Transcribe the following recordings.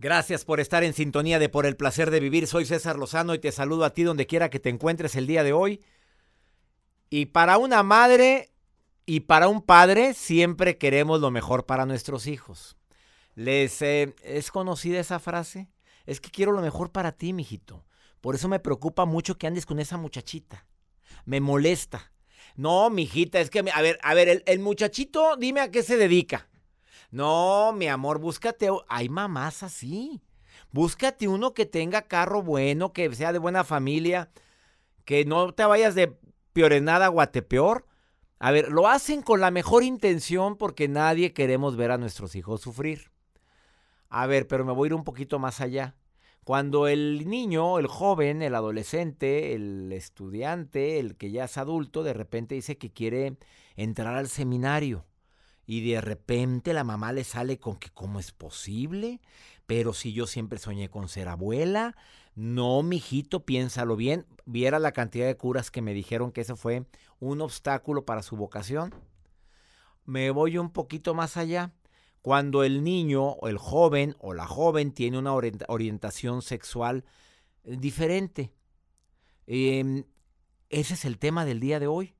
Gracias por estar en sintonía de Por el placer de vivir. Soy César Lozano y te saludo a ti donde quiera que te encuentres el día de hoy. Y para una madre y para un padre siempre queremos lo mejor para nuestros hijos. ¿Les eh, es conocida esa frase? Es que quiero lo mejor para ti, mijito. Por eso me preocupa mucho que andes con esa muchachita. Me molesta. No, mijita, es que, a ver, a ver, el, el muchachito, dime a qué se dedica. No, mi amor, búscate. Hay mamás así. Búscate uno que tenga carro bueno, que sea de buena familia, que no te vayas de piorenada a guatepeor. A ver, lo hacen con la mejor intención porque nadie queremos ver a nuestros hijos sufrir. A ver, pero me voy a ir un poquito más allá. Cuando el niño, el joven, el adolescente, el estudiante, el que ya es adulto, de repente dice que quiere entrar al seminario y de repente la mamá le sale con que cómo es posible, pero si yo siempre soñé con ser abuela, no, mijito, piénsalo bien, viera la cantidad de curas que me dijeron que eso fue un obstáculo para su vocación. Me voy un poquito más allá. Cuando el niño o el joven o la joven tiene una orientación sexual eh, diferente. Em, ese es el tema del día de hoy.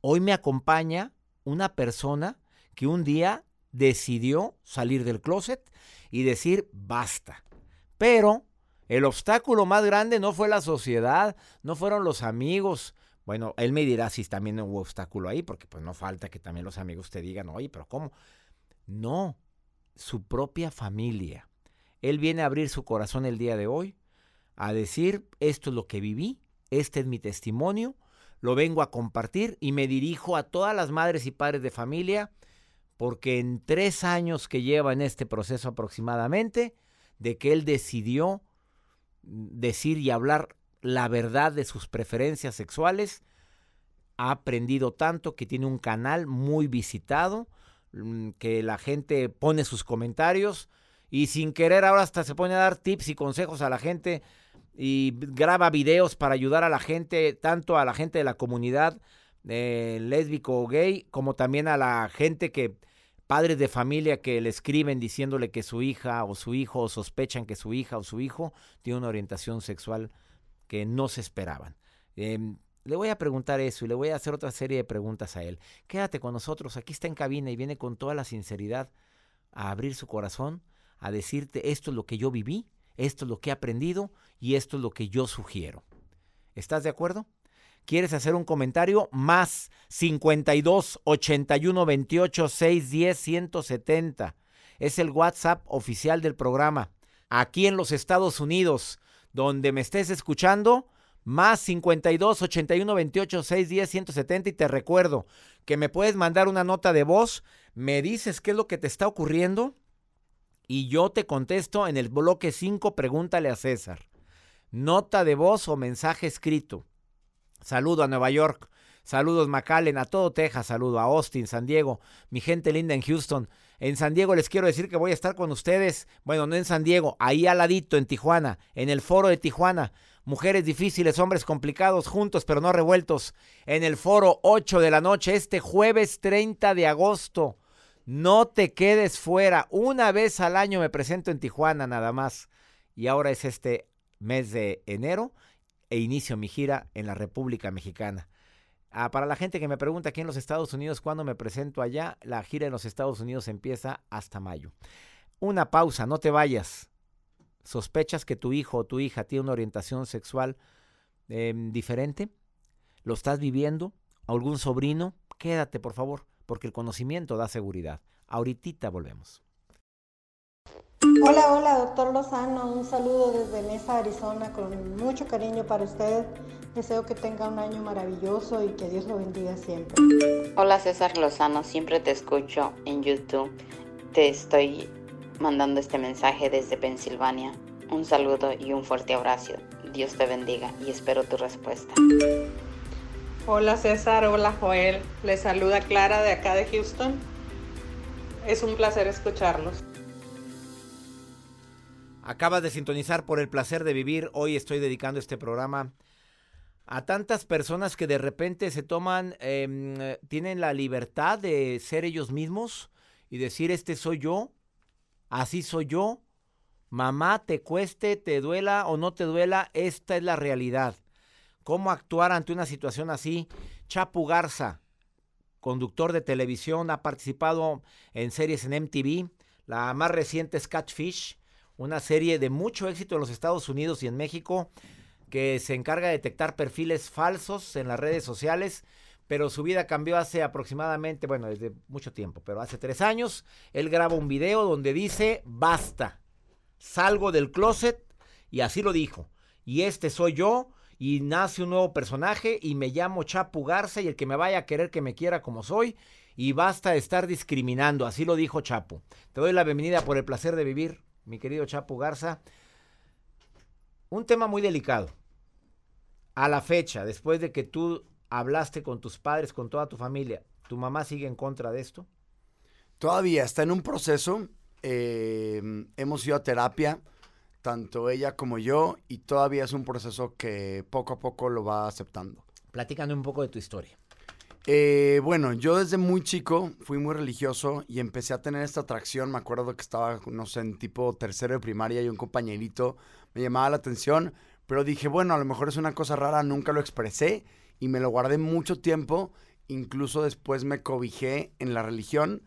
Hoy me acompaña una persona que un día decidió salir del closet y decir basta. Pero el obstáculo más grande no fue la sociedad, no fueron los amigos. Bueno, él me dirá si también hubo obstáculo ahí, porque pues no falta que también los amigos te digan, oye, pero ¿cómo? No, su propia familia. Él viene a abrir su corazón el día de hoy, a decir, esto es lo que viví, este es mi testimonio, lo vengo a compartir y me dirijo a todas las madres y padres de familia porque en tres años que lleva en este proceso aproximadamente, de que él decidió decir y hablar la verdad de sus preferencias sexuales, ha aprendido tanto que tiene un canal muy visitado, mm, que la gente pone sus comentarios y sin querer ahora hasta se pone a dar tips y consejos a la gente y graba videos para ayudar a la gente, tanto a la gente de la comunidad eh, lésbico o gay, como también a la gente que padres de familia que le escriben diciéndole que su hija o su hijo o sospechan que su hija o su hijo tiene una orientación sexual que no se esperaban. Em, le voy a preguntar eso y le voy a hacer otra serie de preguntas a él. Quédate con nosotros, aquí está en cabina y viene con toda la sinceridad a abrir su corazón, a decirte esto es lo que yo viví, esto es lo que he aprendido y esto es lo que yo sugiero. ¿Estás de acuerdo? ¿Quieres hacer un comentario? Más 52 81 28 610 170. Es el WhatsApp oficial del programa. Aquí en los Estados Unidos, donde me estés escuchando, más 52 81 28 610 170. Y te recuerdo que me puedes mandar una nota de voz, me dices qué es lo que te está ocurriendo y yo te contesto en el bloque 5, pregúntale a César. Nota de voz o mensaje escrito. Saludo a Nueva York. Saludos McAllen, a todo Texas, saludo a Austin, San Diego, mi gente linda en Houston. En San Diego les quiero decir que voy a estar con ustedes, bueno, no en San Diego, ahí al ladito en Tijuana, en el foro de Tijuana. Mujeres difíciles, hombres complicados, juntos pero no revueltos. En el foro 8 de la noche, este jueves 30 de agosto. No te quedes fuera. Una vez al año me presento en Tijuana nada más. Y ahora es este mes de enero e inicio mi gira en la República Mexicana. Ah, para la gente que me pregunta aquí en los Estados Unidos cuándo me presento allá, la gira en los Estados Unidos empieza hasta mayo. Una pausa, no te vayas. ¿Sospechas que tu hijo o tu hija tiene una orientación sexual em, diferente? ¿Lo estás viviendo? ¿Algún sobrino? Quédate, por favor, porque el conocimiento da seguridad. Ahorita volvemos. Hola, hola, doctor Lozano. Un saludo desde Mesa, Arizona, con mucho cariño para usted. Deseo que tenga un año maravilloso y que Dios lo bendiga siempre. Hola, César Lozano. Siempre te escucho en YouTube. Te estoy mandando este mensaje desde Pensilvania. Un saludo y un fuerte abrazo. Dios te bendiga y espero tu respuesta. Hola César, hola Joel. Les saluda Clara de acá de Houston. Es un placer escucharlos. Acabas de sintonizar por el placer de vivir. Hoy estoy dedicando este programa a tantas personas que de repente se toman, em, tienen la libertad de ser ellos mismos y decir, este soy yo, así soy yo, Mamá, te cueste, te duela o no te duela, esta es la realidad. ¿Cómo actuar ante una situación así? Chapu Garza, conductor de televisión, ha participado en series en MTV. La más reciente es Catfish, una serie de mucho éxito en los Estados Unidos y en México que se encarga de detectar perfiles falsos en las redes sociales, pero su vida cambió hace aproximadamente, bueno, desde mucho tiempo, pero hace tres años, él graba un video donde dice, basta, salgo del closet, y así lo dijo, y este soy yo, y nace un nuevo personaje, y me llamo Chapu Garza, y el que me vaya a querer que me quiera como soy, y basta de estar discriminando, así lo dijo Chapu. Te doy la bienvenida por el placer de vivir, mi querido Chapu Garza. Un tema muy delicado. A la fecha, después de que tú hablaste con tus padres, con toda tu familia, ¿tu mamá sigue en contra de esto? Todavía está en un proceso. eh, hemos ido a terapia, tanto ella como yo, y todavía es un proceso que poco a poco lo va aceptando. Platícame un poco de tu historia. Eh, bueno, yo desde muy chico fui muy religioso y empecé a tener esta atracción. Me acuerdo que estaba, no sé, en tipo tercero de primaria y un compañerito me llamaba la atención, pero dije, bueno, a lo mejor es una cosa rara, nunca lo expresé y me lo guardé mucho tiempo. Incluso después me cobijé en la religión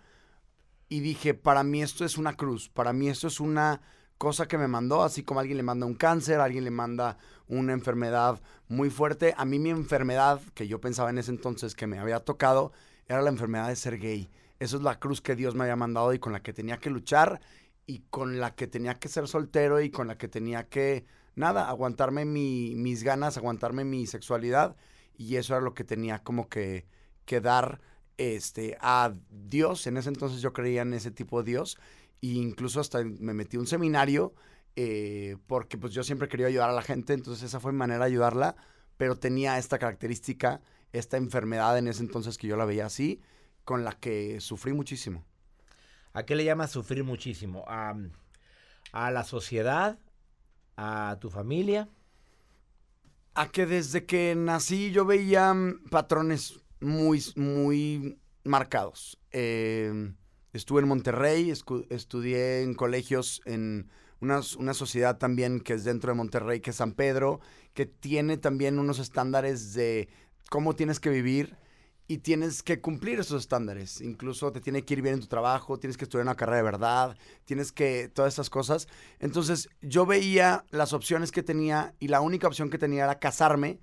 y dije, para mí esto es una cruz, para mí esto es una cosa que me mandó, así como alguien le manda un cáncer, alguien le manda una enfermedad muy fuerte. A mí mi enfermedad, que yo pensaba en ese entonces que me había tocado, era la enfermedad de ser gay. Eso es la cruz que Dios me había mandado y con la que tenía que luchar y con la que tenía que ser soltero y con la que tenía que, nada, aguantarme mi- mis ganas, aguantarme mi sexualidad. Y eso era lo que tenía como que, que dar este, a Dios. En ese entonces yo creía en ese tipo de Dios. E incluso hasta me metí a un seminario eh, porque pues yo siempre quería ayudar a la gente. Entonces esa fue mi manera de ayudarla. Pero tenía esta característica, esta enfermedad en ese entonces que yo la veía así, con la que sufrí muchísimo. ¿A qué le llamas sufrir muchísimo? ¿A, a la sociedad? ¿A tu familia? A que desde que nací yo veía mm, patrones muy, muy marcados. Eh, estuve en Monterrey, estudié en colegios en una, una sociedad también que es dentro de Monterrey, que es San Pedro, que tiene también unos estándares de cómo tienes que vivir y tienes que cumplir esos estándares. Incluso te tiene que ir bien en tu trabajo, tienes que estudiar una carrera de verdad, tienes que todas esas cosas. Entonces yo veía las opciones que tenía y la única opción que tenía era casarme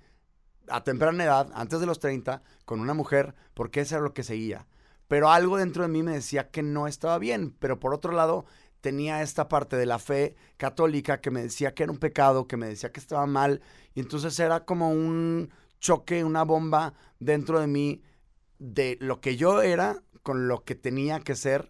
a temprana edad, antes de los 30, con una mujer, porque eso era lo que seguía. Pero algo dentro de mí me decía que no estaba bien, pero por otro lado tenía esta parte de la fe católica que me decía que era un pecado, que me decía que estaba mal, y entonces era como un choque, una bomba dentro de mí de lo que yo era con lo que tenía que ser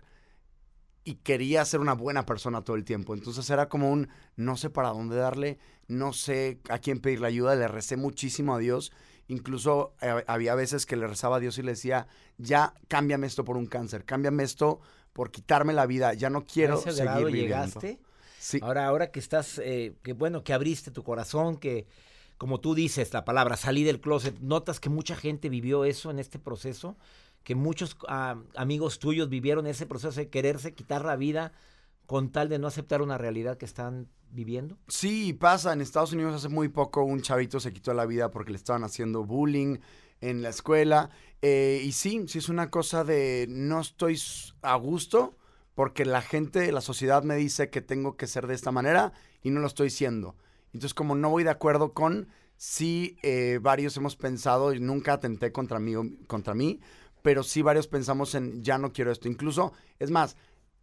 y quería ser una buena persona todo el tiempo. Entonces era como un no sé para dónde darle, no sé a quién pedirle ayuda, le recé muchísimo a Dios. Incluso eh, había veces que le rezaba a Dios y le decía, ya cámbiame esto por un cáncer, cámbiame esto por quitarme la vida, ya no quiero ¿A ese seguir grado viviendo. llegaste? Sí. Ahora, ahora que estás, eh, que bueno, que abriste tu corazón, que como tú dices la palabra, salí del closet, notas que mucha gente vivió eso en este proceso, que muchos ah, amigos tuyos vivieron ese proceso de quererse quitar la vida con tal de no aceptar una realidad que están viviendo. Sí, pasa. En Estados Unidos hace muy poco un chavito se quitó la vida porque le estaban haciendo bullying en la escuela. Eh, y sí, sí es una cosa de no estoy a gusto porque la gente, la sociedad me dice que tengo que ser de esta manera y no lo estoy siendo. Entonces, como no voy de acuerdo con, sí, eh, varios hemos pensado, y nunca atenté contra mí, contra mí, pero sí varios pensamos en, ya no quiero esto. Incluso, es más,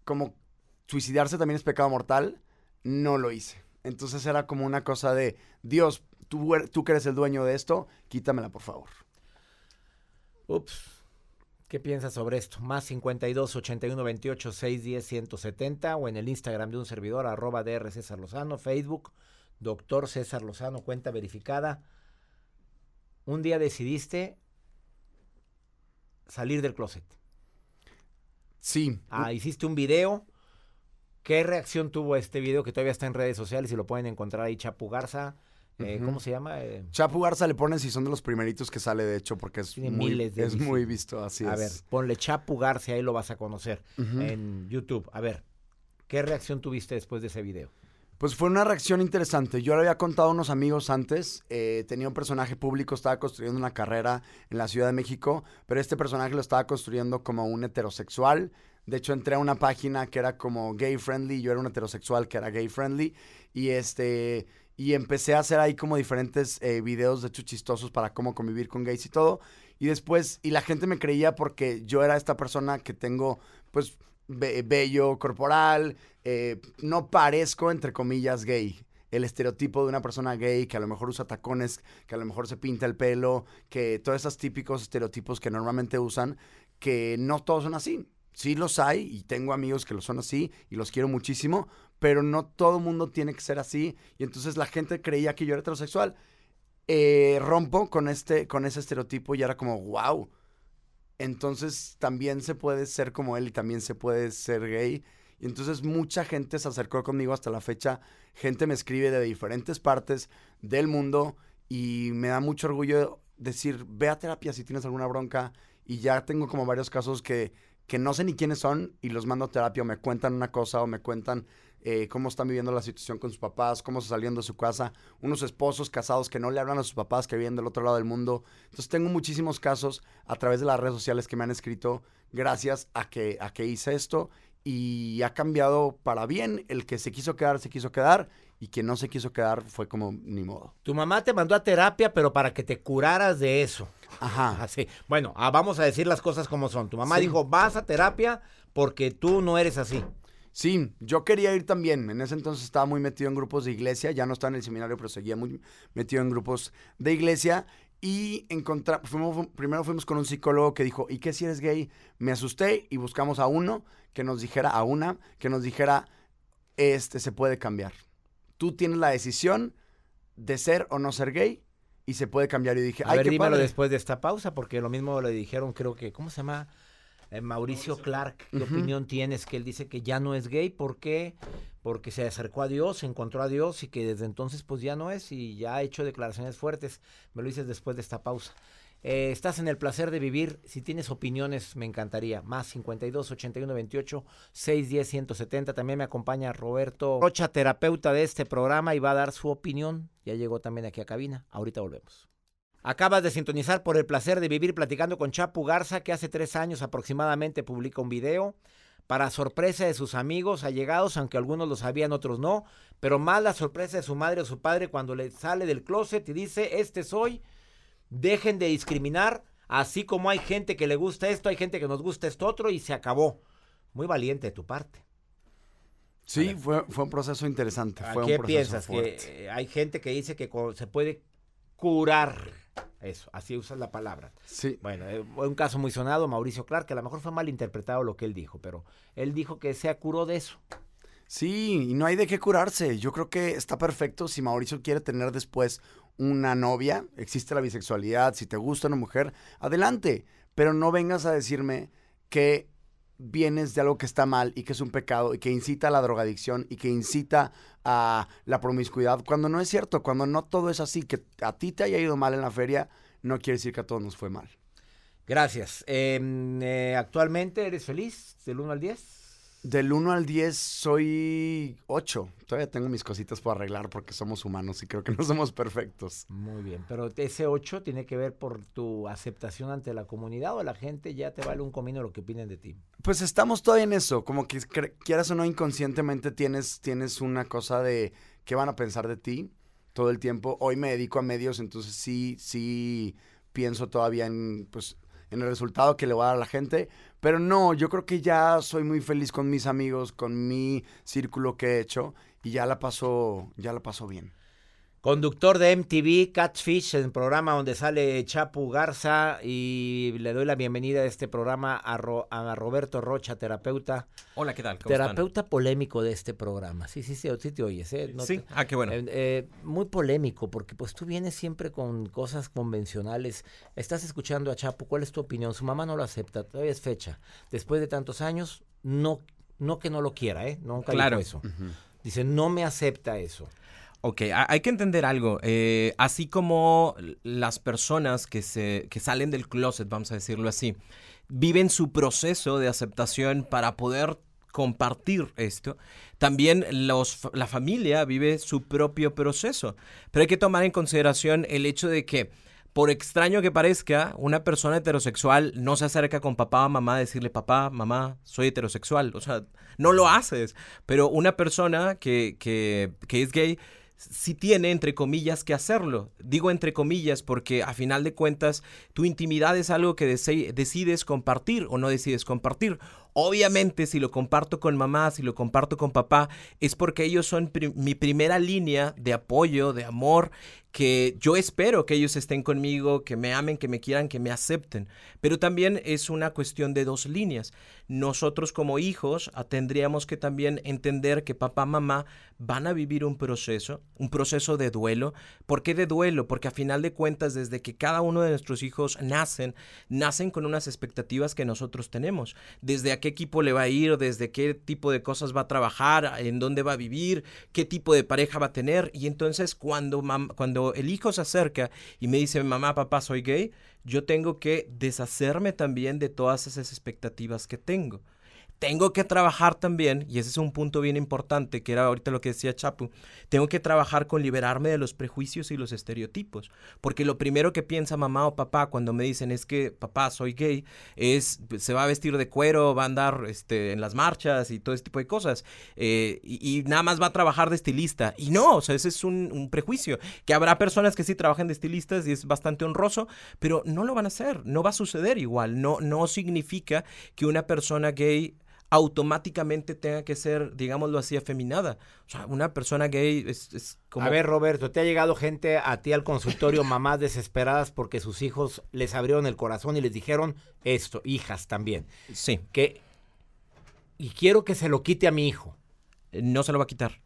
como suicidarse también es pecado mortal, no lo hice. Entonces era como una cosa de, Dios, tú, er- tú que eres el dueño de esto, quítamela, por favor. Ups. ¿Qué piensas sobre esto? Más 52 81 28 610 170 o en el Instagram de un servidor, arroba DR César Lozano, Facebook, doctor César Lozano, cuenta verificada. Un día decidiste salir del closet. Sí. Ah, hiciste un video. ¿Qué reacción tuvo este video que todavía está en redes sociales y lo pueden encontrar ahí Chapu Garza? Eh. ¿Cómo se llama? Eh, Chapu Garza le ponen si son de los primeritos que sale, de hecho, porque es, Tiene muy, miles de es visitas. muy visto, así a es. ver, ponle Chapu Garza, ahí lo vas a conocer en YouTube. A ver, ¿qué reacción tuviste después de ese video? Pues fue una reacción interesante. Yo le había contado a unos amigos antes. eh, tenía un personaje público, estaba construyendo una carrera en la Ciudad de México, pero este personaje lo estaba construyendo como un heterosexual. De hecho, entré a una página que era como gay friendly. Yo era un heterosexual que era gay friendly. Y este. Y empecé a hacer ahí como diferentes eh, videos de hecho chistosos para cómo convivir con gays y todo. Y después, y la gente me creía porque yo era esta persona que tengo, pues, be- bello corporal, eh, no parezco, entre comillas, gay. El estereotipo de una persona gay que a lo mejor usa tacones, que a lo mejor se pinta el pelo, que todos esos típicos estereotipos que normalmente usan, que no todos son así. Sí los hay y tengo amigos que lo son así y los quiero muchísimo, pero no todo mundo tiene que ser así. Y entonces la gente creía que yo era heterosexual. Eh, rompo con, este, con ese estereotipo y era como, wow. Entonces también se puede ser como él y también se puede ser gay. Y entonces mucha gente se acercó conmigo hasta la fecha. Gente me escribe de diferentes partes del mundo y me da mucho orgullo decir, ve a terapia si tienes alguna bronca. Y ya tengo como varios casos que, que no sé ni quiénes son y los mando a terapia o me cuentan una cosa o me cuentan eh, cómo están viviendo la situación con sus papás, cómo se salieron de su casa, unos esposos casados que no le hablan a sus papás que viven del otro lado del mundo. Entonces tengo muchísimos casos a través de las redes sociales que me han escrito gracias a que, a que hice esto y ha cambiado para bien. El que se quiso quedar, se quiso quedar y quien no se quiso quedar fue como ni modo. Tu mamá te mandó a terapia, pero para que te curaras de eso. Ajá. Así. Bueno, ah, vamos a decir las cosas como son. Tu mamá Sí. dijo, vas a terapia porque tú no eres así. Sí, yo quería ir también. En ese entonces estaba muy metido en grupos de iglesia. Ya no estaba en el seminario, pero seguía muy metido en grupos de iglesia. Y encontra- fuimos- primero fuimos con un psicólogo que dijo, ¿y qué si eres gay? Me asusté y buscamos a uno que nos dijera, a una, que nos dijera, este se puede cambiar. Tú tienes la decisión de ser o no ser gay y se puede cambiar. Y dije, A ay, ver, qué dímelo padre". después de esta pausa, porque lo mismo le dijeron, creo que, ¿cómo se llama? Eh, Mauricio Clark. ¿Qué opinión tienes? Que él dice que ya no es gay. ¿Por qué? Porque se acercó a Dios, se encontró a Dios y que desde entonces pues ya no es y ya ha hecho declaraciones fuertes. Me lo dices después de esta pausa. Eh, estás en el placer de vivir. Si tienes opiniones, me encantaría. Más 52 81 28 610 170. También me acompaña Roberto Rocha, terapeuta de este programa, y va a dar su opinión. Ya llegó también aquí a cabina. Ahorita volvemos. Acabas de sintonizar por el placer de vivir platicando con Chapu Garza, que hace tres años aproximadamente publica un video para sorpresa de sus amigos allegados, aunque algunos lo sabían, otros no, pero más la sorpresa de su madre o su padre cuando le sale del closet y dice, este soy, dejen de discriminar, así como hay gente que le gusta esto, hay gente que nos gusta esto otro y se acabó. Muy valiente de tu parte. Sí, fue, fue un proceso interesante. ¿A Fue un qué proceso piensas? fuerte. Que eh, hay gente que dice que se puede curar. Eso, así usas la palabra. Sí. Bueno, eh, fue un caso muy sonado, Mauricio Clark, que a lo mejor fue mal interpretado lo que él dijo, pero él dijo que se curó de eso. Sí, y no hay de qué curarse. Yo creo que está perfecto si Mauricio quiere tener después una novia, existe la bisexualidad, si te gusta una mujer, adelante, pero no vengas a decirme que vienes de algo que está mal y que es un pecado y que incita a la drogadicción y que incita a la promiscuidad, cuando no es cierto, cuando no todo es así, que a ti te haya ido mal en la feria, no quiere decir que a todos nos fue mal. Gracias. Eh, eh, ¿Actualmente eres feliz del 1 al 10? Del 1 al 10 soy 8. Todavía tengo mis cositas por arreglar porque somos humanos y creo que no somos perfectos. Muy bien, pero ese 8 tiene que ver por tu aceptación ante la comunidad o la gente ya te vale un comino lo que opinen de ti. Pues estamos todavía en eso, como que quieras o no inconscientemente tienes, tienes una cosa de qué van a pensar de ti todo el tiempo. Hoy me dedico a medios, entonces sí, sí pienso todavía en, pues, en el resultado que le voy a dar a la gente. Pero no, yo creo que ya soy muy feliz con mis amigos, con mi círculo que he hecho y ya la paso, ya la paso bien. Conductor de MTV Catfish, el programa donde sale Chapu Garza y le doy la bienvenida a este programa a, Ro- a Roberto Rocha, terapeuta. Hola, ¿qué tal? ¿Cómo están? Terapeuta polémico de este programa. Sí, sí, sí, sí te oyes, ¿eh? No Sí, te- ah, qué bueno. Eh, eh, muy polémico, porque pues tú vienes siempre con cosas convencionales. Estás escuchando a Chapo, ¿cuál es tu opinión? Su mamá no lo acepta, todavía es fecha. Después de tantos años, no, no que no lo quiera, ¿eh? Nunca Claro. dijo eso. Dice, no me acepta eso. Ok, ha- hay que entender algo. eh, así como las personas que, se, que salen del closet, vamos a decirlo así, viven su proceso de aceptación para poder compartir esto, también los, la familia vive su propio proceso. Pero hay que tomar en consideración el hecho de que, por extraño que parezca, una persona heterosexual no se acerca con papá o mamá a decirle, papá, mamá, soy heterosexual. O sea, no lo haces. Pero una persona que, que, que es gay sí tiene, entre comillas, que hacerlo. Digo entre comillas porque a final de cuentas tu intimidad es algo que decides compartir o no decides compartir. Obviamente si lo comparto con mamá, si lo comparto con papá, es porque ellos son mi primera línea de apoyo, de amor, que yo espero que ellos estén conmigo, que me amen, que me quieran, que me acepten. Pero también es una cuestión de dos líneas. Nosotros como hijos ah, tendríamos que también entender que papá, mamá van a vivir un proceso, un proceso de duelo. ¿Por qué de duelo? Porque a final de cuentas, desde que cada uno de nuestros hijos nacen, nacen con unas expectativas que nosotros tenemos. Desde a qué equipo le va a ir, desde qué tipo de cosas va a trabajar, en dónde va a vivir, qué tipo de pareja va a tener. Y entonces cuando, cuando el hijo se acerca y me dice, mamá, papá, soy gay, yo tengo que deshacerme también de todas esas expectativas que tengo tengo que trabajar también, y ese es un punto bien importante, que era ahorita lo que decía Chapu, tengo que trabajar con liberarme de los prejuicios y los estereotipos, porque lo primero que piensa mamá o papá cuando me dicen es que papá soy gay, es se va a vestir de cuero, va a andar este, en las marchas y todo ese tipo de cosas, eh, y, nada más va a trabajar de estilista, y no, o sea, ese es un, un prejuicio, que habrá personas que sí trabajan de estilistas y es bastante honroso, pero no lo van a hacer, no va a suceder igual, no, no significa que una persona gay automáticamente tenga que ser, digámoslo así, afeminada. O sea, una persona gay es, como... A ver, Roberto, ¿te ha llegado gente a ti al consultorio, mamás desesperadas porque sus hijos les abrieron el corazón y les dijeron esto, hijas también? Sí. Que... Y quiero que se lo quite a mi hijo. No se lo va a quitar.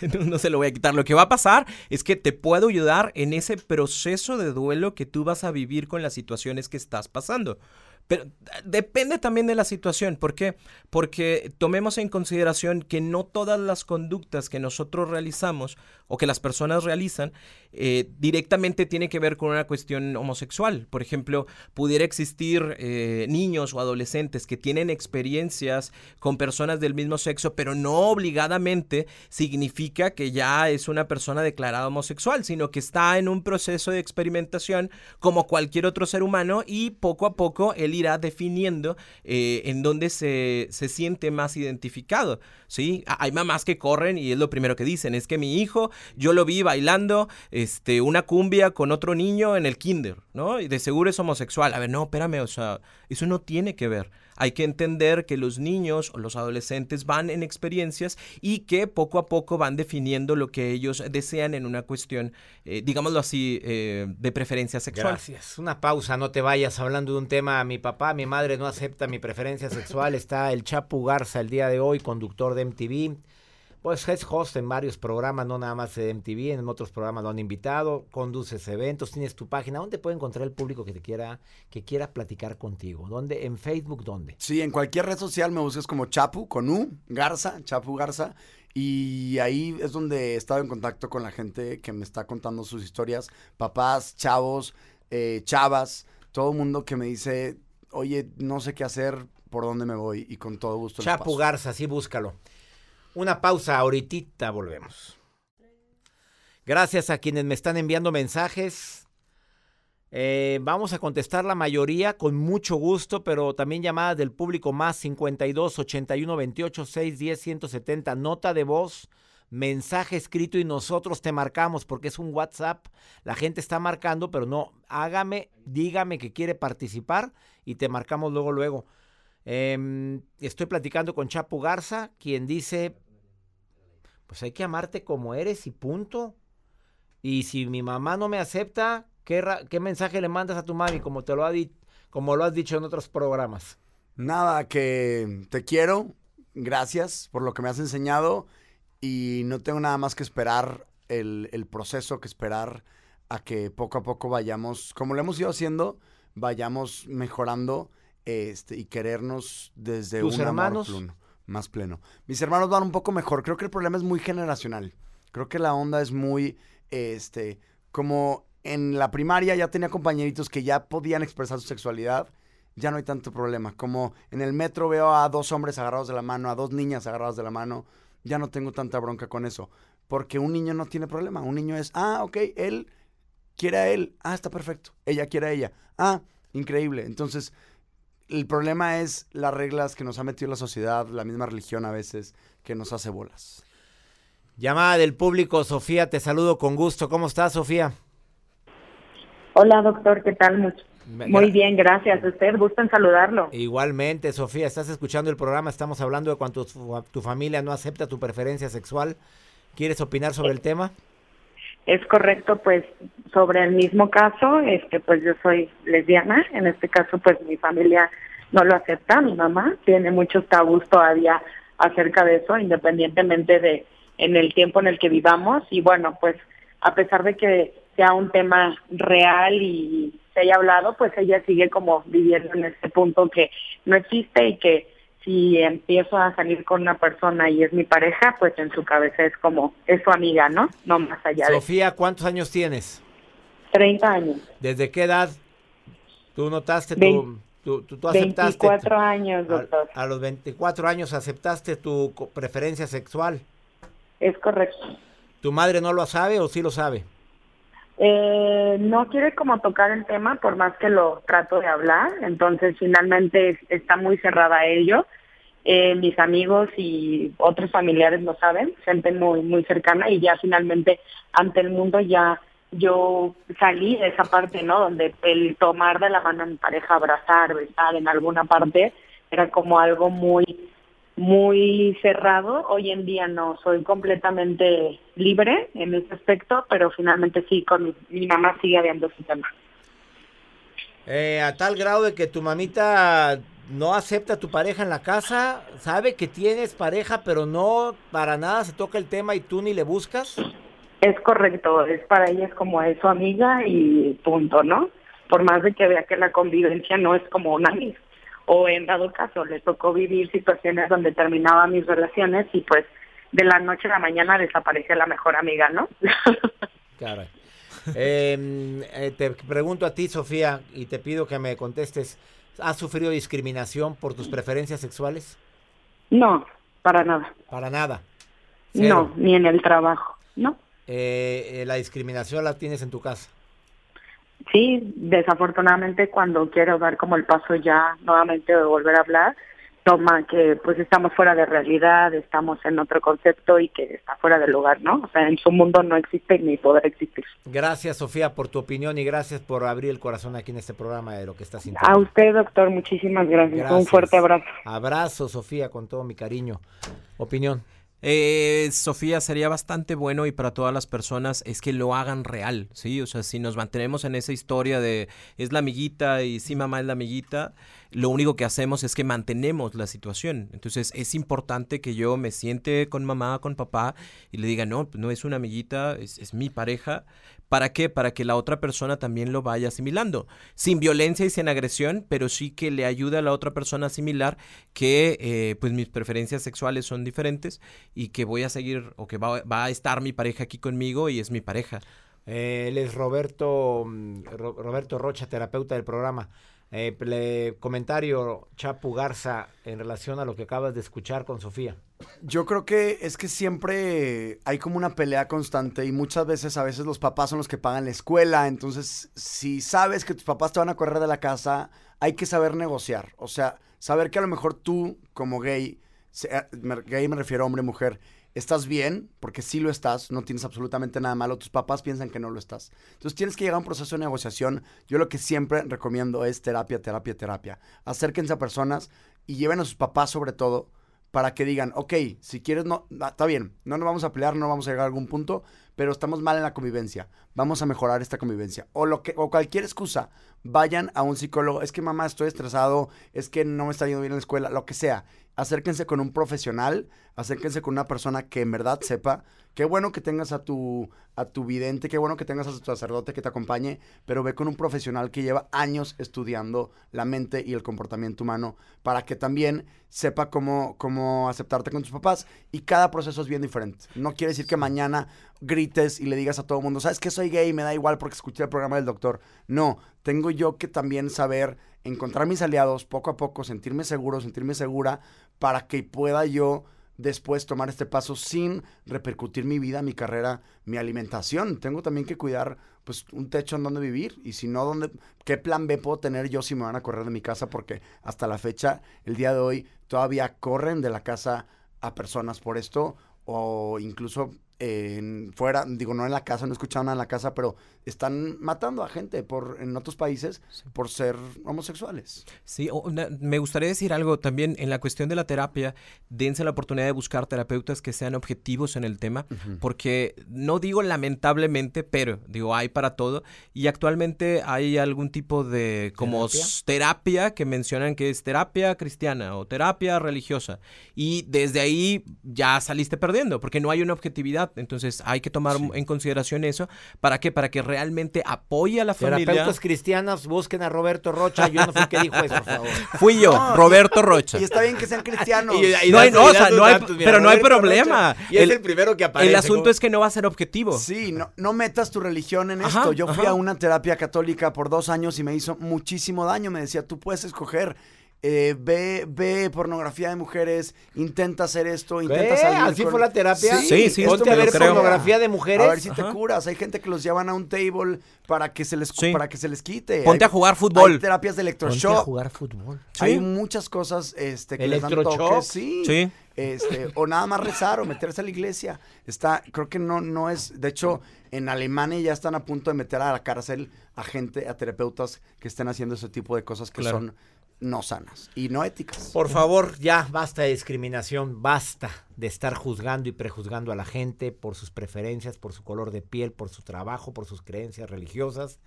no se lo voy a quitar. Lo que va a pasar es que te puedo ayudar en ese proceso de duelo que tú vas a vivir con las situaciones que estás pasando. Pero depende también de la situación. ¿Por qué? Porque tomemos en consideración que no todas las conductas que nosotros realizamos o que las personas realizan eh, directamente tiene que ver con una cuestión homosexual. Por ejemplo, pudiera existir eh, niños o adolescentes que tienen experiencias con personas del mismo sexo, pero no obligadamente significa que ya es una persona declarada homosexual, sino que está en un proceso de experimentación como cualquier otro ser humano y poco a poco el irá definiendo eh, en dónde se, se, siente más identificado. ¿sí? Hay mamás que corren y es lo primero que dicen, es que mi hijo, yo lo vi bailando este, una cumbia con otro niño en el kinder, ¿no? Y de seguro es homosexual. A ver, no, espérame, o sea, eso no tiene que ver. Hay que entender que los niños o los adolescentes van en experiencias y que poco a poco van definiendo lo que ellos desean en una cuestión, eh, digámoslo así, eh, de preferencia sexual. Gracias. Una pausa, no te vayas hablando de un tema. Mi papá, mi madre no acepta mi preferencia sexual. Está el Chapu Garza el día de hoy, conductor de MTV. Pues es host en varios programas, no nada más de MTV, en otros programas lo han invitado, conduces eventos, tienes tu página. ¿Dónde puede encontrar el público que te quiera, que quiera platicar contigo? ¿Dónde? ¿En Facebook dónde? Sí, en cualquier red social me buscas como Chapu, con U, Garza, Chapu Garza. Y ahí es donde he estado en contacto con la gente que me está contando sus historias, papás, chavos, eh, chavas, todo el mundo que me dice, oye, no sé qué hacer, por dónde me voy, y con todo gusto. Chapu Garza, sí, búscalo. Una pausa, ahorita volvemos. Gracias a quienes me están enviando mensajes. Eh, vamos a contestar la mayoría con mucho gusto, pero también llamadas del público más 52 81 28 6 10 170. Nota de voz, mensaje escrito y nosotros te marcamos porque es un WhatsApp. La gente está marcando, pero no, hágame, dígame que quiere participar y te marcamos luego, luego. Em, estoy platicando con Chapu Garza, quien dice, pues hay que amarte como eres y punto. Y si mi mamá no me acepta, ¿qué, qué mensaje le mandas a tu mami como te lo ha como lo has dicho en otros programas? Nada, que te quiero, gracias por lo que me has enseñado y no tengo nada más que esperar el, el proceso, que esperar a que poco a poco vayamos, como lo hemos ido haciendo, vayamos mejorando este, y querernos desde un hermanos? amor más pleno. Mis hermanos van un poco mejor. Creo que el problema es muy generacional. Creo que la onda es muy, este, como en la primaria ya tenía compañeritos que ya podían expresar su sexualidad. ya no hay tanto problema. Como en el metro veo a dos hombres agarrados de la mano, a dos niñas agarradas de la mano, ya no tengo tanta bronca con eso. Porque un niño no tiene problema. Un niño es, ah, ok, él quiere a él. Ah, está perfecto. Ella quiere a ella. Ah, increíble. Entonces, el problema es las reglas que nos ha metido la sociedad, la misma religión a veces, que nos hace bolas. Llamada del público, Sofía, te saludo con gusto. ¿Cómo estás, Sofía? Hola, doctor, ¿qué tal? Mucho. Muy bien, gracias. ¿Usted gusta en saludarlo? Igualmente, Sofía, estás escuchando el programa, estamos hablando de cuando tu, familia no acepta tu preferencia sexual. ¿Quieres opinar sobre el tema? Es correcto, pues sobre el mismo caso, este, pues yo soy lesbiana, en este caso pues mi familia no lo acepta, mi mamá tiene muchos tabús todavía acerca de eso, independientemente de en el tiempo en el que vivamos y bueno, pues a pesar de que sea un tema real y se haya hablado, pues ella sigue como viviendo en este punto que no existe y que si empiezo a salir con una persona y es mi pareja, pues en su cabeza es como, es su amiga, ¿no? No más allá de... Sofía, ¿cuántos años tienes? 30 años. ¿Desde qué edad tú notaste tu... Tú, tú, aceptaste 24 años, doctor. A, a, los 24 años aceptaste tu preferencia sexual. Es correcto. ¿Tu madre no lo sabe o sí lo sabe? Eh, no quiere como tocar el tema por más que lo trato de hablar, entonces finalmente está muy cerrada a ello. Eh, mis amigos y otros familiares lo saben, gente muy muy cercana y ya finalmente ante el mundo ya yo salí de esa parte, ¿no? Donde el tomar de la mano a mi pareja, abrazar, besar en alguna parte era como algo muy muy cerrado. Hoy en día no, soy completamente libre en ese aspecto, pero finalmente sí, con mi, mamá sigue habiendo su tema. Eh, a tal grado de que tu mamita no acepta a tu pareja en la casa, sabe que tienes pareja, pero no para nada se toca el tema y tú ni le buscas. Es correcto, es para ella es como es su amiga y punto, ¿no? Por más de que vea que la convivencia no es como una amiga o en dado caso le tocó vivir situaciones donde terminaba mis relaciones y pues de la noche a la mañana desaparecía la mejor amiga, ¿no? Claro. Em, eh, te pregunto a ti, Sofía, y te pido que me contestes, ¿has sufrido discriminación por tus preferencias sexuales? No, para nada. Para nada. No, ni en el trabajo, ¿no? Eh, eh, ¿La discriminación la tienes en tu casa? Sí, desafortunadamente cuando quiero dar como el paso ya nuevamente de volver a hablar, toma que pues estamos fuera de realidad, estamos en otro concepto y que está fuera del lugar, ¿no? O sea, en su mundo no existe ni poder existir. Gracias, Sofía, por tu opinión y gracias por abrir el corazón aquí en este programa de lo que está haciendo. A usted, doctor, muchísimas gracias. Un fuerte abrazo. Abrazo, Sofía, con todo mi cariño. Opinión. Eh, Sofía, sería bastante bueno y para todas las personas es que lo hagan real, ¿sí? O sea, si nos mantenemos en esa historia de es la amiguita y sí, mamá es la amiguita, lo único que hacemos es que mantenemos la situación. Entonces, es importante que yo me siente con mamá, con papá y le diga, no, no es una amiguita, es, es mi pareja ¿Para qué? Para que la otra persona también lo vaya asimilando. Sin violencia y sin agresión, pero sí que le ayude a la otra persona a asimilar que eh, pues mis preferencias sexuales son diferentes y que voy a seguir o que va, a estar mi pareja aquí conmigo y es mi pareja. Eh, él es Roberto, mm, Roberto Rocha, terapeuta del programa. Eh, comentario, Chapu Garza, en relación a lo que acabas de escuchar con Sofía. Yo creo que es que siempre hay como una pelea constante y muchas veces, a veces los papás son los que pagan la escuela. Entonces, si sabes que tus papás te van a correr de la casa, hay que saber negociar. O sea, saber que a lo mejor tú, como gay, gay me refiero a hombre, mujer, estás bien, porque sí lo estás, no tienes absolutamente nada malo, tus papás piensan que no lo estás. Entonces tienes que llegar a un proceso de negociación. Yo lo que siempre recomiendo es terapia, terapia, terapia. Acérquense a personas y lleven a sus papás sobre todo para que digan, ok, si quieres, no, ah, está bien, no nos vamos a pelear, no vamos a llegar a algún punto, pero estamos mal en la convivencia, vamos a mejorar esta convivencia. O, lo que, o cualquier excusa, vayan a un psicólogo, es que mamá estoy estresado, es que no me está yendo bien en la escuela, lo que sea. Acérquense con un profesional, acérquense con una persona que en verdad sepa. Qué bueno que tengas a tu, a tu vidente, qué bueno que tengas a tu sacerdote que te acompañe, pero ve con un profesional que lleva años estudiando la mente y el comportamiento humano para que también sepa cómo, cómo aceptarte con tus papás. Y cada proceso es bien diferente. No quiere decir que mañana grite grites y le digas a todo el mundo, ¿sabes que soy gay? Me da igual porque escuché el programa del doctor. No, tengo yo que también saber encontrar mis aliados poco a poco, sentirme seguro, sentirme segura, para que pueda yo después tomar este paso sin repercutir mi vida, mi carrera, mi alimentación. Tengo también que cuidar pues un techo en donde vivir y si no, ¿dónde, ¿qué plan B puedo tener yo si me van a correr de mi casa? Porque hasta la fecha, el día de hoy, todavía corren de la casa a personas por esto o incluso en fuera, digo, no en la casa, no he escuchado nada en la casa, pero están matando a gente por en otros países por ser homosexuales. Sí, o- me gustaría decir algo también en la cuestión de la terapia, dense la oportunidad de buscar terapeutas que sean objetivos en el tema, porque no digo lamentablemente, pero digo, hay para todo, y actualmente hay algún tipo de como ¿Terapia? terapia que mencionan que es terapia cristiana o terapia religiosa, y desde ahí ya saliste perdiendo, porque no hay una objetividad, entonces hay que tomar en consideración eso, ¿para qué? Para que realmente apoye a la familia. Terapeutas cristianas, busquen a Roberto Rocha. Yo no fui el que dijo eso, por favor. Fui yo, No, Roberto Rocha. Y está bien que sean cristianos. No hay- no, o sea, no hay- pero no hay problema. Y es El- el primero que aparece. El asunto como- es que no va a ser objetivo. Sí, no, no metas tu religión en Ajá, esto. Yo fui ajá. a una terapia católica por dos años y me hizo muchísimo daño. Me decía, tú puedes escoger. Eh, ve, ve pornografía de mujeres, intenta hacer esto, intenta ¿Qué? salir. ¿Así con- fue la terapia? Sí, sí, Ponte esto a ver creo. pornografía de mujeres. A ver si te curas. Hay gente que los llevan a un table para que se les, Sí. para que se les quite. Ponte Hay- a jugar fútbol. Hay terapias de Ponte a electroshock. jugar fútbol. Sí. Hay muchas cosas este, que les dan Electroshock. toques. Sí. Sí. Este, o nada más rezar o meterse a la iglesia. Está, creo que no, no es. De hecho, en Alemania ya están a punto de meter a la cárcel a gente, a terapeutas que estén haciendo ese tipo de cosas que Claro. son no sanas y no éticas. Por favor, ya basta de discriminación, basta de estar juzgando y prejuzgando a la gente por sus preferencias, por su color de piel, por su trabajo, por sus creencias religiosas.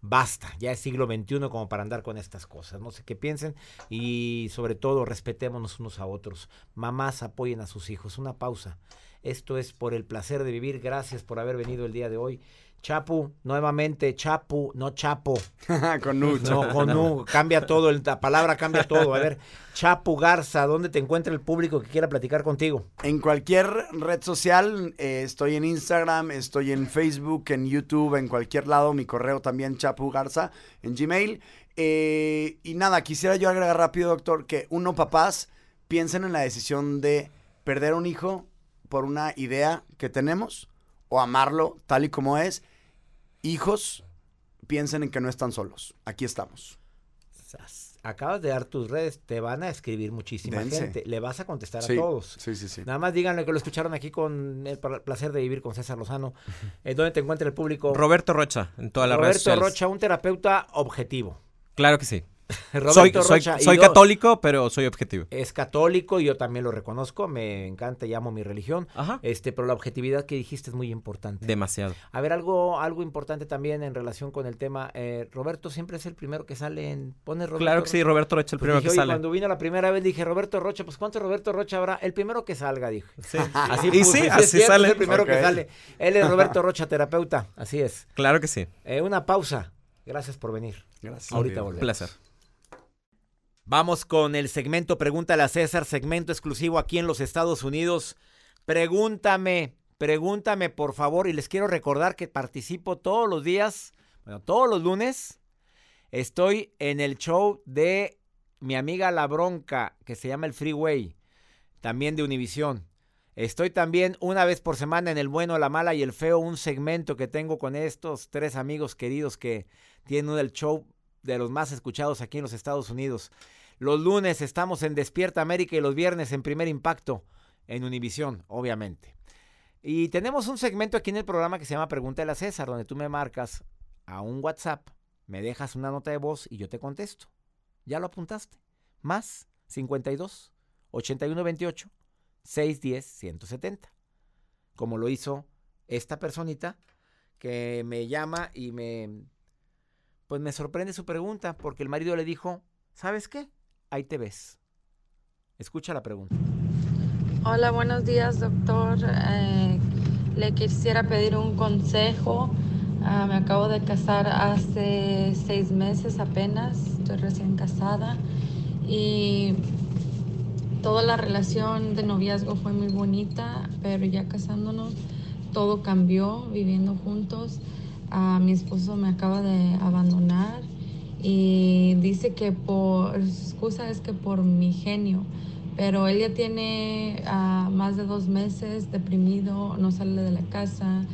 Basta, ya es siglo XXI como para andar con estas cosas. No sé qué piensen y sobre todo respetémonos unos a otros. Mamás apoyen a sus hijos. Una pausa. Esto es por el placer de vivir. Gracias por haber venido el día de hoy. Chapu, nuevamente, Chapu, no Chapo. Con Nuch. No, con U, cambia todo, la palabra cambia todo. A ver, Chapu Garza, ¿dónde te encuentra el público que quiera platicar contigo? En cualquier red social, eh, estoy en Instagram, estoy en Facebook, en YouTube, en cualquier lado, mi correo también, Chapu Garza, en Gmail. Eh, y nada, quisiera yo agregar rápido, doctor, que uno, papás, piensen en la decisión de perder un hijo por una idea que tenemos o amarlo tal y como es. Hijos, piensen en que no están solos. Aquí estamos. Acabas de dar tus redes, te van a escribir muchísima Dense. gente. Le vas a contestar Sí, a todos. Sí, sí, sí. Nada más díganle que lo escucharon aquí con el pla- placer de vivir con César Lozano. Eh, ¿Dónde te encuentra el público? Roberto Rocha, en todas las redes Roberto. Rocha, un terapeuta objetivo. Claro que sí. Roberto soy soy, Rocha, y soy católico, pero soy objetivo. Es católico, y yo también lo reconozco, me encanta y amo mi religión. Ajá. Este, pero la objetividad que dijiste es muy importante. Demasiado. A ver, algo, algo importante también en relación con el tema. eh, Roberto siempre es el primero que sale en. Pone Roberto Claro que sí. Roberto Rocha, el Pues primero dije, que "Oye, sale. Cuando vine la primera vez dije Roberto Rocha, pues ¿cuántos Roberto Rocha habrá? El primero que salga, dije. Sí. Así, y puse, sí, así cierto, sale. Es el primero que sale. Él es Roberto Rocha, terapeuta. Así es. Claro que sí. Eh, una pausa. Gracias por venir. Gracias. Ahorita Un volvemos. placer. Vamos con el segmento Pregúntale a César, segmento exclusivo aquí en los Estados Unidos. Pregúntame, pregúntame por favor y les quiero recordar que participo todos los días, bueno, todos los lunes. Estoy en el show de mi amiga La Bronca, que se llama El Freeway, también de Univisión. Estoy también una vez por semana en El Bueno, la Mala y el Feo, un segmento que tengo con estos tres amigos queridos que tienen el show de los más escuchados aquí en los Estados Unidos. Los lunes estamos en Despierta América y los viernes en Primer Impacto en Univisión, obviamente. Y tenemos un segmento aquí en el programa que se llama Pregúntale a César, donde tú me marcas a un WhatsApp, me dejas una nota de voz y yo te contesto. Ya lo apuntaste. Más 52 81 28 610 170. Como lo hizo esta personita que me llama y me pues me sorprende su pregunta porque el marido le dijo, ¿sabes qué? Ahí te ves. Escucha la pregunta. Hola, buenos días, doctor. Eh, le quisiera pedir un consejo. Ah, me acabo de casar hace seis meses apenas, estoy recién casada y toda la relación de noviazgo fue muy bonita, pero ya casándonos todo cambió viviendo juntos. Ah, mi esposo me acaba de abandonar y dice que por, su excusa es que por mi genio, pero él ya tiene ah, más de dos meses deprimido, no sale de la casa.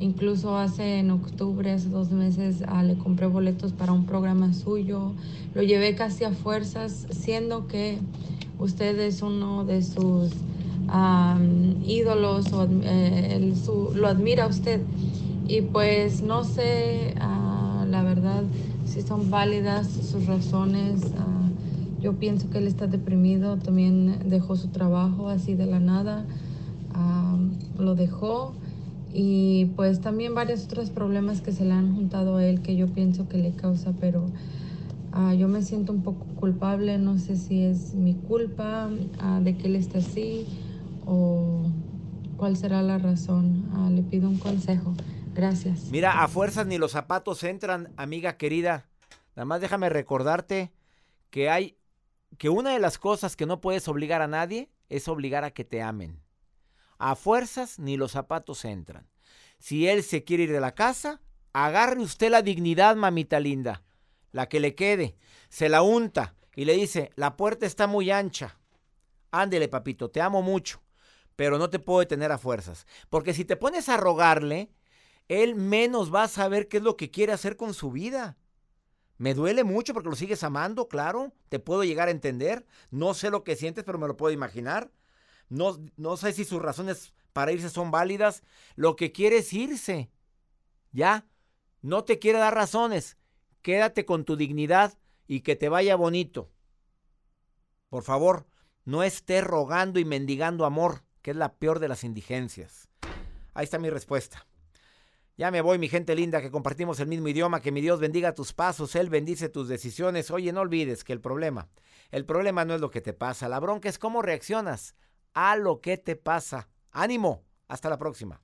Incluso hace en octubre, hace dos meses, ah, le compré boletos para un programa suyo. Lo llevé casi a fuerzas, siendo que usted es uno de sus am, ídolos o eh, él su- lo admira usted. Y pues no sé, ah, la verdad, si son válidas sus razones. ah, yo pienso que él está deprimido, también dejó su trabajo así de la nada, ah, lo dejó. Y pues también varios otros problemas que se le han juntado a él que yo pienso que le causa, pero yo me siento un poco culpable, no sé si es mi culpa de que él esté así o cuál será la razón. Le pido un consejo. Gracias. Mira, a fuerzas ni los zapatos entran, amiga querida. Nada más déjame recordarte que hay que una de las cosas que no puedes obligar a nadie es obligar a que te amen. A fuerzas ni los zapatos entran. Si él se quiere ir de la casa, agarre usted la dignidad, mamita linda, la que le quede, se la unta y le dice, la puerta está muy ancha. Ándele, papito, te amo mucho, pero no te puedo detener a fuerzas. Porque si te pones a rogarle, él menos va a saber qué es lo que quiere hacer con su vida. Me duele mucho porque lo sigues amando, claro. Te puedo llegar a entender. No sé lo que sientes, pero me lo puedo imaginar. No, no sé si sus razones para irse son válidas. Lo que quiere es irse. Ya. No te quiere dar razones. Quédate con tu dignidad y que te vaya bonito. Por favor, no estés rogando y mendigando amor, que es la peor de las indigencias. Ahí está mi respuesta. Ya me voy, mi gente linda, que compartimos el mismo idioma, que mi Dios bendiga tus pasos, Él bendice tus decisiones. Oye, no olvides que el problema, el problema no es lo que te pasa, la bronca es cómo reaccionas a lo que te pasa. Ánimo, hasta la próxima.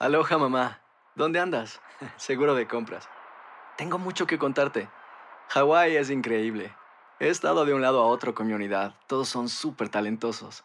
Aloha mamá, ¿dónde andas? Seguro de compras. Tengo mucho que contarte. Hawái es increíble. He estado de un lado a otro con mi unidad. Todos son súper talentosos.